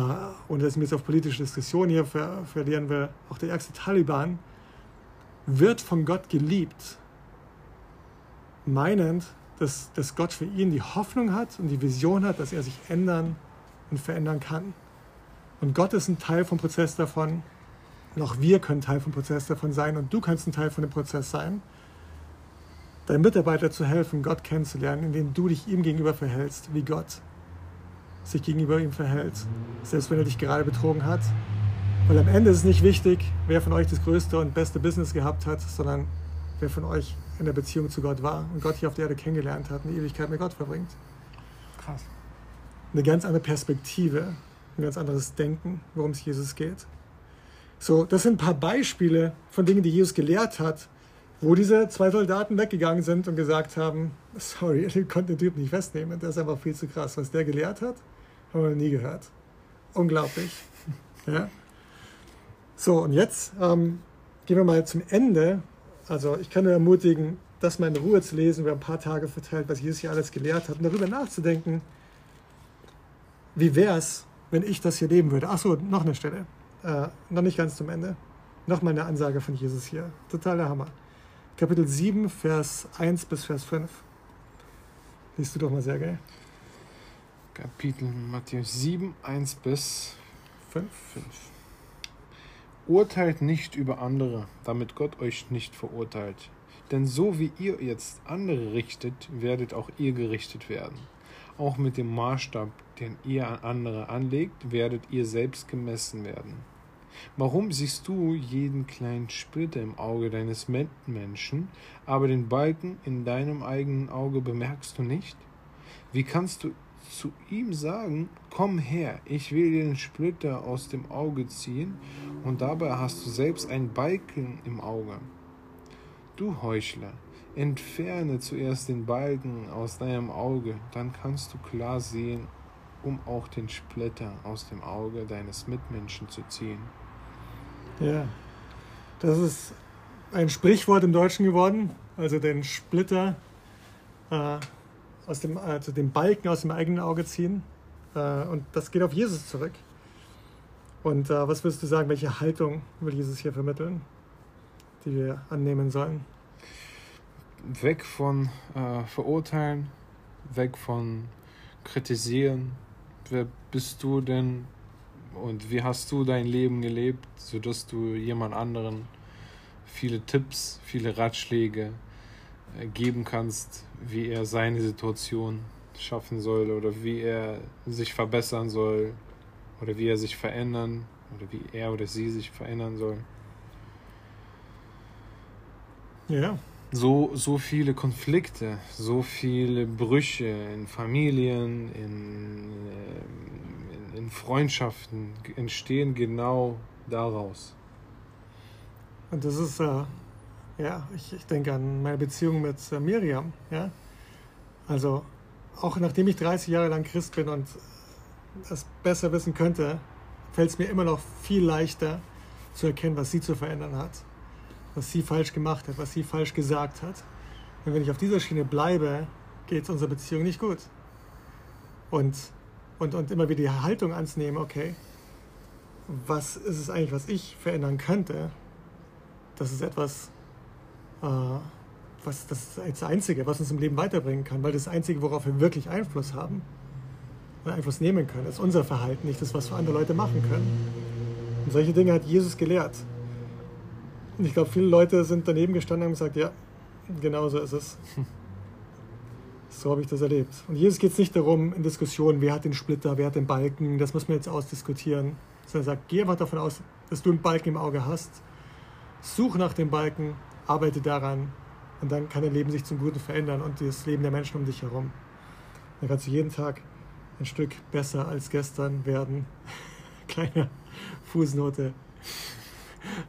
ohne dass ich mich jetzt auf politische Diskussionen hier ver verlieren will, auch der ärgste Taliban wird von Gott geliebt, meinend, dass, dass Gott für ihn die Hoffnung hat und die Vision hat, dass er sich ändern und verändern kann. Und Gott ist ein Teil vom Prozess davon. Und auch wir können Teil vom Prozess davon sein. Und du kannst ein Teil von dem Prozess sein, deinem Mitarbeiter zu helfen, Gott kennenzulernen, indem du dich ihm gegenüber verhältst, wie Gott sich gegenüber ihm verhält. Selbst wenn er dich gerade betrogen hat. Weil am Ende ist es nicht wichtig, wer von euch das größte und beste Business gehabt hat, sondern wer von euch in der Beziehung zu Gott war und Gott hier auf der Erde kennengelernt hat und die Ewigkeit mit Gott verbringt. Krass. Eine ganz andere Perspektive, ein ganz anderes Denken, worum es Jesus geht. So, das sind ein paar Beispiele von Dingen, die Jesus gelehrt hat, wo diese zwei Soldaten weggegangen sind und gesagt haben, sorry, ihr konntet den Typ nicht festnehmen, der ist einfach viel zu krass. Was der gelehrt hat, haben wir noch nie gehört. Unglaublich. Ja? So, und jetzt ähm, gehen wir mal zum Ende. Also ich kann nur ermutigen, das mal in Ruhe zu lesen, über ein paar Tage verteilt, was Jesus hier alles gelehrt hat und darüber nachzudenken, wie wäre es, wenn ich das hier leben würde. Achso, noch eine Stelle. Äh, noch nicht ganz zum Ende. Nochmal eine Ansage von Jesus hier. Totaler Hammer. Kapitel 7, Vers 1 bis Vers 5. Liest du doch mal sehr geil. Kapitel Matthäus 7, 1 bis 5. 5. Urteilt nicht über andere, damit Gott euch nicht verurteilt. Denn so wie ihr jetzt andere richtet, werdet auch ihr gerichtet werden. Auch mit dem Maßstab, den ihr an andere anlegt, werdet ihr selbst gemessen werden. Warum siehst du jeden kleinen Splitter im Auge deines Mitmenschen, aber den Balken in deinem eigenen Auge bemerkst du nicht? Wie kannst du zu ihm sagen, komm her, ich will dir den Splitter aus dem Auge ziehen, und dabei hast du selbst einen Balken im Auge. Du Heuchler, entferne zuerst den Balken aus deinem Auge, dann kannst du klar sehen, um auch den Splitter aus dem Auge deines Mitmenschen zu ziehen. Ja. Das ist ein Sprichwort im Deutschen geworden. Also den Splitter äh, aus dem, also den Balken aus dem eigenen Auge ziehen. Äh, und das geht auf Jesus zurück. Und äh, was würdest du sagen, welche Haltung will Jesus hier vermitteln, die wir annehmen sollen? Weg von äh, Verurteilen, weg von Kritisieren. Wer bist du denn und wie hast du dein Leben gelebt, sodass du jemand anderen viele Tipps, viele Ratschläge äh, geben kannst, wie er seine Situation schaffen soll oder wie er sich verbessern soll oder wie er sich verändern oder wie er oder sie sich verändern soll. Ja, so, so viele Konflikte, so viele Brüche in Familien, in, in, Freundschaften entstehen genau daraus. Und das ist, äh, ja, ich, ich denke an meine Beziehung mit äh, Miriam, ja. Also, auch nachdem ich 30 Jahre lang Christ bin und das besser wissen könnte, fällt es mir immer noch viel leichter zu erkennen, was sie zu verändern hat, was sie falsch gemacht hat, was sie falsch gesagt hat. Und wenn ich auf dieser Schiene bleibe, geht es unserer Beziehung nicht gut. Und, und, und immer wieder die Haltung anzunehmen, okay, was ist es eigentlich, was ich verändern könnte? Das ist etwas, äh, was das, das Einzige, was uns im Leben weiterbringen kann, weil das Einzige, worauf wir wirklich Einfluss haben und Einfluss nehmen können, ist unser Verhalten, nicht das, was wir andere Leute machen können. Und solche Dinge hat Jesus gelehrt. Und ich glaube, viele Leute sind daneben gestanden und haben gesagt, ja, genau so ist es. So habe ich das erlebt. Und Jesus geht es nicht darum, in Diskussionen, wer hat den Splitter, wer hat den Balken, das muss man jetzt ausdiskutieren. Sondern er sagt, geh einfach davon aus, dass du einen Balken im Auge hast. Such nach dem Balken, arbeite daran und dann kann dein Leben sich zum Guten verändern und das Leben der Menschen um dich herum. Dann kannst du jeden Tag ein Stück besser als gestern werden. Kleine Fußnote.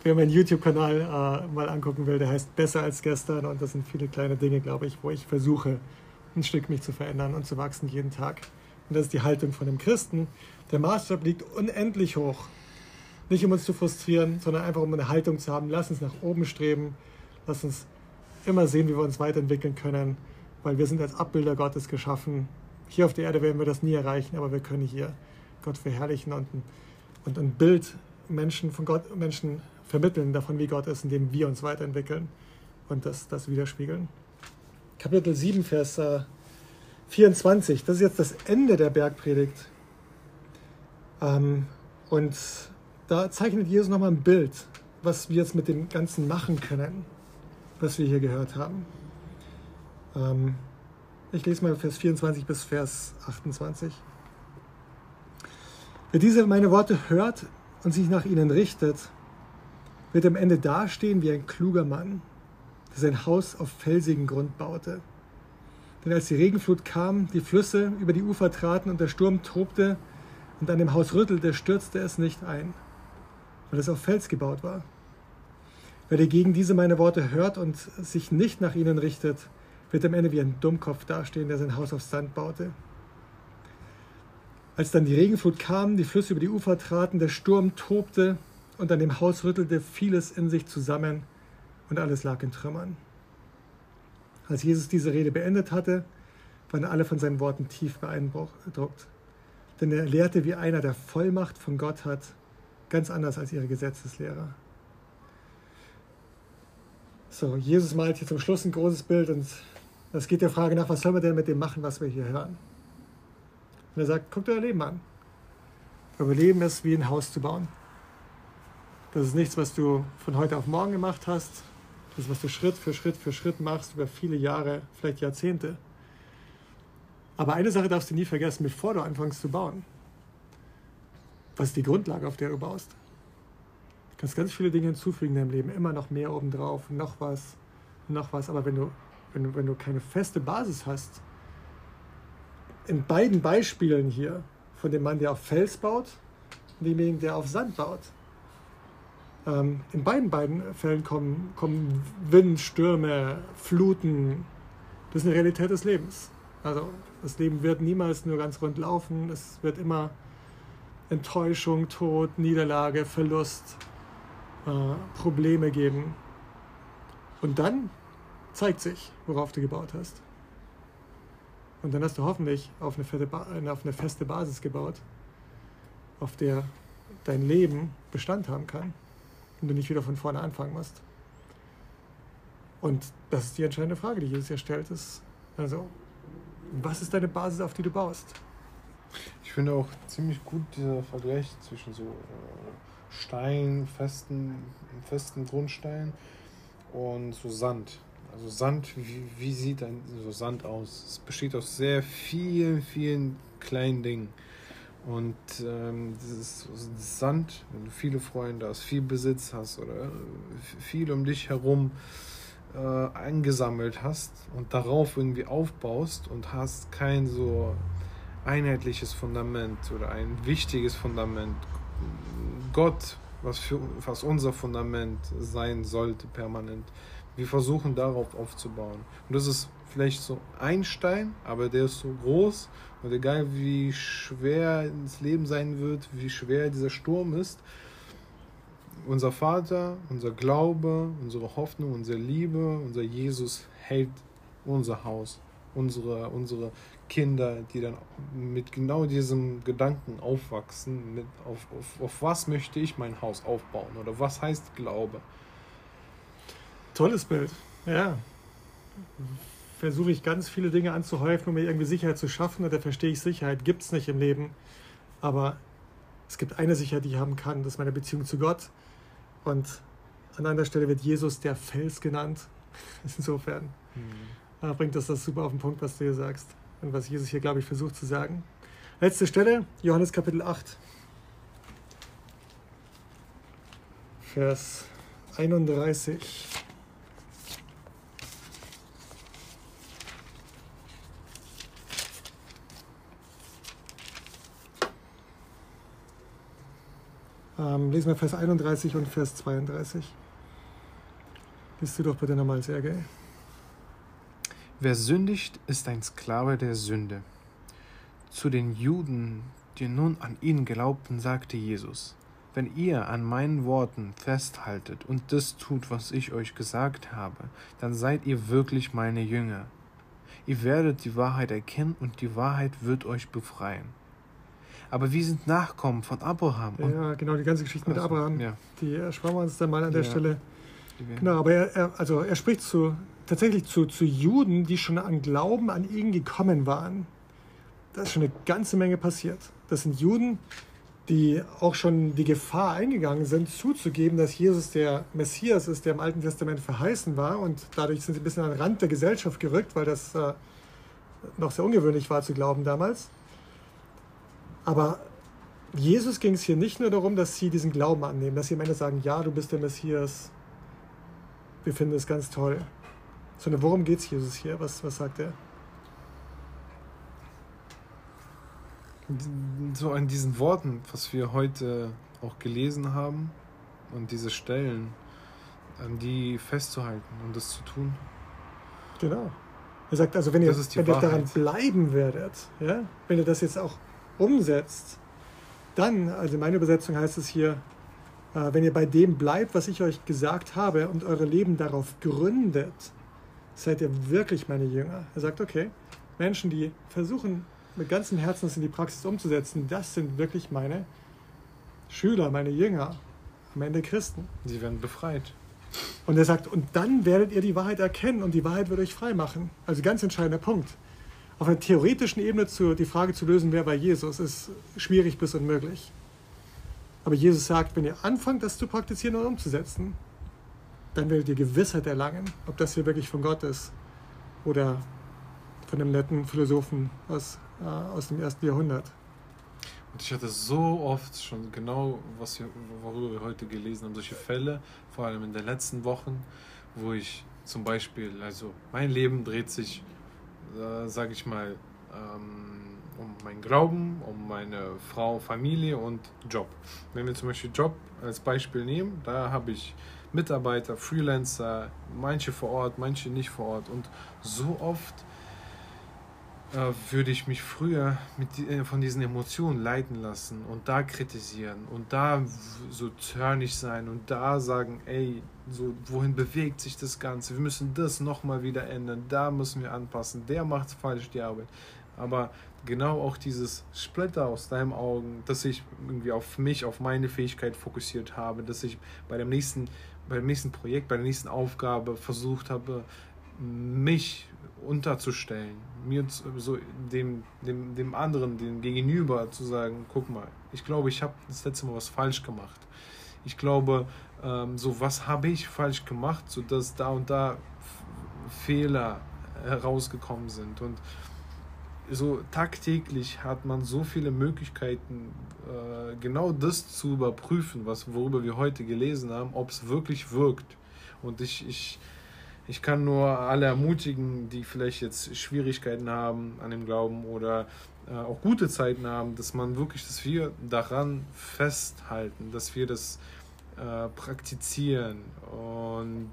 Wer meinen YouTube-Kanal äh, mal angucken will, der heißt Besser als gestern und das sind viele kleine Dinge, glaube ich, wo ich versuche, ein Stück mich zu verändern und zu wachsen jeden Tag. Und das ist die Haltung von einem Christen. Der Maßstab liegt unendlich hoch. Nicht um uns zu frustrieren, sondern einfach um eine Haltung zu haben. Lass uns nach oben streben. Lass uns immer sehen, wie wir uns weiterentwickeln können, weil wir sind als Abbilder Gottes geschaffen. Hier auf der Erde werden wir das nie erreichen, aber wir können hier Gott verherrlichen und ein, und ein Bild Menschen von Gott, Menschen vermitteln davon, wie Gott ist, indem wir uns weiterentwickeln und das, das widerspiegeln. Kapitel 7, Vers 24, das ist jetzt das Ende der Bergpredigt. Ähm, und da zeichnet Jesus nochmal ein Bild, was wir jetzt mit dem Ganzen machen können, was wir hier gehört haben. Ähm, ich lese mal Vers 24 bis Vers 28. Wer diese meine Worte hört und sich nach ihnen richtet, wird am Ende dastehen wie ein kluger Mann, der sein Haus auf felsigen Grund baute. Denn als die Regenflut kam, die Flüsse über die Ufer traten und der Sturm tobte und an dem Haus rüttelte, stürzte es nicht ein, weil es auf Fels gebaut war. Wer dagegen diese meine Worte hört und sich nicht nach ihnen richtet, wird am Ende wie ein Dummkopf dastehen, der sein Haus auf Sand baute. Als dann die Regenflut kam, die Flüsse über die Ufer traten, der Sturm tobte und an dem Haus rüttelte, fiel es in sich zusammen und alles lag in Trümmern. Als Jesus diese Rede beendet hatte, waren alle von seinen Worten tief beeindruckt. Denn er lehrte wie einer, der Vollmacht von Gott hat, ganz anders als ihre Gesetzeslehrer. So, Jesus malt hier zum Schluss ein großes Bild und das geht der Frage nach, was sollen wir denn mit dem machen, was wir hier hören? Und er sagt, guck dir dein Leben an. Überleben ist wie ein Haus zu bauen. Das ist nichts, was du von heute auf morgen gemacht hast, das was du Schritt für Schritt für Schritt machst, über viele Jahre, vielleicht Jahrzehnte. Aber eine Sache darfst du nie vergessen, bevor du anfängst zu bauen. Was ist die Grundlage, auf der du baust? Du kannst ganz viele Dinge hinzufügen in deinem Leben, immer noch mehr obendrauf, noch was, noch was. Aber wenn du, wenn wenn du keine feste Basis hast, in beiden Beispielen hier, von dem Mann, der auf Fels baut und demjenigen, der auf Sand baut, ähm, in beiden, beiden Fällen kommen, kommen Wind, Stürme, Fluten. Das ist eine Realität des Lebens. Also das Leben wird niemals nur ganz rund laufen. Es wird immer Enttäuschung, Tod, Niederlage, Verlust, äh, Probleme geben. Und dann zeigt sich, worauf du gebaut hast. Und dann hast du hoffentlich auf eine, auf eine feste Basis gebaut, auf der dein Leben Bestand haben kann und du nicht wieder von vorne anfangen musst. Und das ist die entscheidende Frage, die Jesus hier stellt. Ist, also, was ist deine Basis, auf die du baust? Ich finde auch ziemlich gut dieser Vergleich zwischen so äh, Stein, festen, festen Grundstein und so Sand. Also Sand, wie, wie sieht ein so Sand aus? Es besteht aus sehr vielen, vielen kleinen Dingen. Und ähm, dieses Sand, wenn du viele Freunde hast, viel Besitz hast oder viel um dich herum, äh, angesammelt hast und darauf irgendwie aufbaust und hast kein so einheitliches Fundament oder ein wichtiges Fundament. Gott, was, für, was unser Fundament sein sollte permanent. Wir versuchen darauf aufzubauen. Und das ist vielleicht so ein Stein, aber der ist so groß und egal wie schwer das Leben sein wird, wie schwer dieser Sturm ist, unser Vater, unser Glaube, unsere Hoffnung, unsere Liebe, unser Jesus hält unser Haus, unsere, unsere Kinder, die dann mit genau diesem Gedanken aufwachsen, mit auf, auf, auf was möchte ich mein Haus aufbauen oder was heißt Glaube. Tolles Bild, ja. Versuche ich ganz viele Dinge anzuhäufen, um mir irgendwie Sicherheit zu schaffen. Und da verstehe ich, Sicherheit gibt es nicht im Leben. Aber es gibt eine Sicherheit, die ich haben kann, das ist meine Beziehung zu Gott. Und an einer Stelle wird Jesus der Fels genannt. Insofern mhm. bringt das das super auf den Punkt, was du hier sagst und was Jesus hier, glaube ich, versucht zu sagen. Letzte Stelle, Johannes Kapitel 8, Vers 31. Ähm, lesen wir Vers 31 und Vers 32. Liest du doch bitte nochmal, Sergei. Wer sündigt, ist ein Sklave der Sünde. Zu den Juden, die nun an ihn glaubten, sagte Jesus, wenn ihr an meinen Worten festhaltet und das tut, was ich euch gesagt habe, dann seid ihr wirklich meine Jünger. Ihr werdet die Wahrheit erkennen und die Wahrheit wird euch befreien. Aber wir sind Nachkommen von Abraham. ja, genau, die ganze Geschichte mit also, Abraham, ja. die ersparen wir uns dann mal an der ja. Stelle. Genau, aber er, er, also er spricht zu, tatsächlich zu, zu Juden, die schon an Glauben an ihn gekommen waren. Da ist schon eine ganze Menge passiert. Das sind Juden, die auch schon die Gefahr eingegangen sind, zuzugeben, dass Jesus der Messias ist, der im Alten Testament verheißen war. Und dadurch sind sie ein bisschen an den Rand der Gesellschaft gerückt, weil das äh, noch sehr ungewöhnlich war zu glauben damals. Aber Jesus ging es hier nicht nur darum, dass sie diesen Glauben annehmen, dass sie am Ende sagen, ja, du bist der Messias, wir finden es ganz toll. Sondern worum geht es Jesus hier? Was, was sagt er? So an diesen Worten, was wir heute auch gelesen haben und diese Stellen, an die festzuhalten und das zu tun. Genau. Er sagt also, wenn ihr, wenn ihr daran bleiben werdet, ja, wenn ihr das jetzt auch umsetzt, dann, also meine Übersetzung heißt es hier, äh, wenn ihr bei dem bleibt, was ich euch gesagt habe und eure Leben darauf gründet, seid ihr wirklich meine Jünger. Er sagt, okay, Menschen, die versuchen mit ganzem Herzen das in die Praxis umzusetzen, das sind wirklich meine Schüler, meine Jünger, am Ende Christen. Sie werden befreit. Und er sagt, und dann werdet ihr die Wahrheit erkennen und die Wahrheit wird euch frei machen. Also ganz entscheidender Punkt. Auf einer theoretischen Ebene zu, die Frage zu lösen, wer war Jesus, ist schwierig bis unmöglich. Aber Jesus sagt, wenn ihr anfangt, das zu praktizieren und umzusetzen, dann werdet ihr Gewissheit erlangen, ob das hier wirklich von Gott ist oder von einem netten Philosophen aus, äh, aus dem ersten Jahrhundert. Und ich hatte so oft schon genau, was wir, worüber wir heute gelesen haben, solche Fälle, vor allem in den letzten Wochen, wo ich zum Beispiel, also mein Leben dreht sich, äh, sage ich mal, ähm, um meinen Glauben, um meine Frau, Familie und Job. Wenn wir zum Beispiel Job als Beispiel nehmen, da habe ich Mitarbeiter, Freelancer, manche vor Ort, manche nicht vor Ort. Und so oft äh, würde ich mich früher mit, äh, von diesen Emotionen leiten lassen und da kritisieren und da so zornig sein und da sagen, ey, so wohin bewegt sich das Ganze? Wir müssen das nochmal wieder ändern, da müssen wir anpassen, der macht falsch die Arbeit. Aber genau auch dieses Splitter aus deinem Augen, dass ich irgendwie auf mich, auf meine Fähigkeit fokussiert habe, dass ich bei dem nächsten beim nächsten Projekt, bei der nächsten Aufgabe versucht habe, mich unterzustellen, mir so dem, dem, dem anderen, dem Gegenüber zu sagen, guck mal, ich glaube, ich habe das letzte Mal was falsch gemacht. Ich glaube, ähm, so was habe ich falsch gemacht, sodass da und da Fehler herausgekommen sind. Und so tagtäglich hat man so viele Möglichkeiten, äh, genau das zu überprüfen, was, worüber wir heute gelesen haben, ob es wirklich wirkt. Und ich, ich, Ich kann nur alle ermutigen, die vielleicht jetzt Schwierigkeiten haben an dem Glauben oder äh, auch gute Zeiten haben, dass man wirklich, dass wir daran festhalten, dass wir das äh, praktizieren und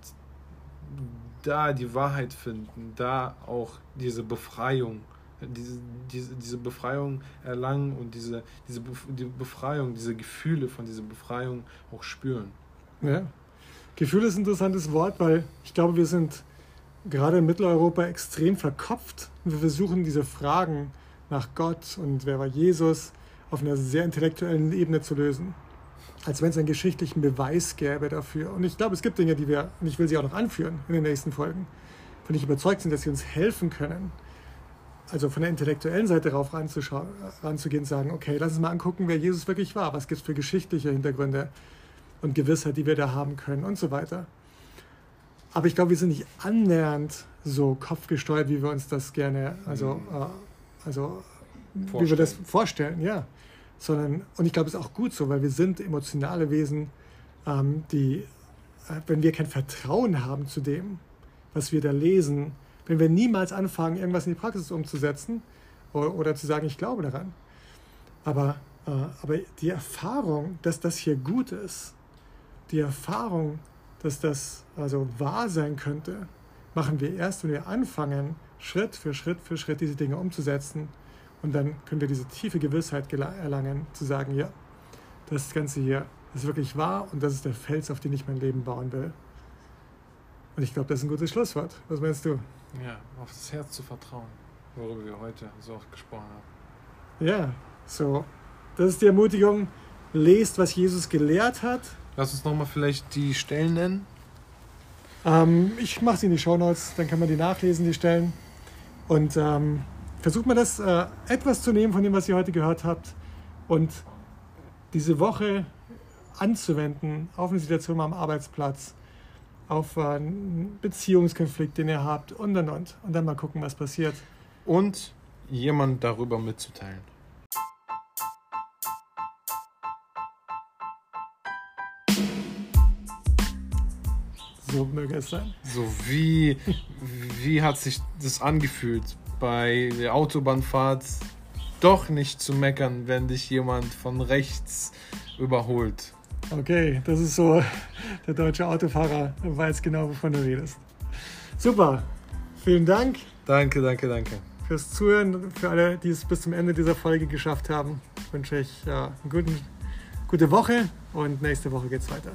da die Wahrheit finden, da auch diese Befreiung, diese, diese, diese Befreiung erlangen und diese, diese die Befreiung, diese Gefühle von dieser Befreiung auch spüren. Ja. Gefühl ist ein interessantes Wort, weil ich glaube, wir sind gerade in Mitteleuropa extrem verkopft. Wir versuchen diese Fragen nach Gott und wer war Jesus auf einer sehr intellektuellen Ebene zu lösen als wenn es einen geschichtlichen Beweis gäbe dafür. Und ich glaube, es gibt Dinge, die wir, und ich will sie auch noch anführen in den nächsten Folgen, von ich überzeugt sind, dass sie uns helfen können, also von der intellektuellen Seite darauf ranzugehen und sagen, okay, lass uns mal angucken, wer Jesus wirklich war, was gibt es für geschichtliche Hintergründe und Gewissheit, die wir da haben können und so weiter. Aber ich glaube, wir sind nicht annähernd so kopfgesteuert, wie wir uns das gerne, also, mhm. äh, also wie wir das vorstellen, ja sondern, und ich glaube, es ist auch gut so, weil wir sind emotionale Wesen, ähm, die, äh, wenn wir kein Vertrauen haben zu dem, was wir da lesen, wenn wir niemals anfangen, irgendwas in die Praxis umzusetzen oder, oder zu sagen, ich glaube daran. Aber, äh, aber die Erfahrung, dass das hier gut ist, die Erfahrung, dass das also wahr sein könnte, machen wir erst, wenn wir anfangen, Schritt für Schritt für Schritt diese Dinge umzusetzen und dann können wir diese tiefe Gewissheit erlangen, zu sagen, ja, das Ganze hier ist wirklich wahr und das ist der Fels, auf den ich mein Leben bauen will. Und ich glaube, das ist ein gutes Schlusswort. Was meinst du? Ja, auf das Herz zu vertrauen, worüber wir heute so oft gesprochen haben. Ja, so. Das ist die Ermutigung. Lest, was Jesus gelehrt hat. Lass uns nochmal vielleicht die Stellen nennen. Ähm, ich mache sie in die Show Notes, dann kann man die nachlesen, die Stellen. Und ähm, versucht mal das äh, etwas zu nehmen von dem, was ihr heute gehört habt und diese Woche anzuwenden auf eine Situation am Arbeitsplatz, auf einen Beziehungskonflikt, den ihr habt und und und. Und dann mal gucken, was passiert. Und jemand darüber mitzuteilen. So möge es sein. So wie, wie hat sich das angefühlt bei der Autobahnfahrt doch nicht zu meckern, wenn dich jemand von rechts überholt. Okay, das ist so, der deutsche Autofahrer weiß genau, wovon du redest. Super, vielen Dank. Danke, danke, danke. Fürs Zuhören, für alle, die es bis zum Ende dieser Folge geschafft haben, wünsche ich ja, eine gute Woche und nächste Woche geht es weiter.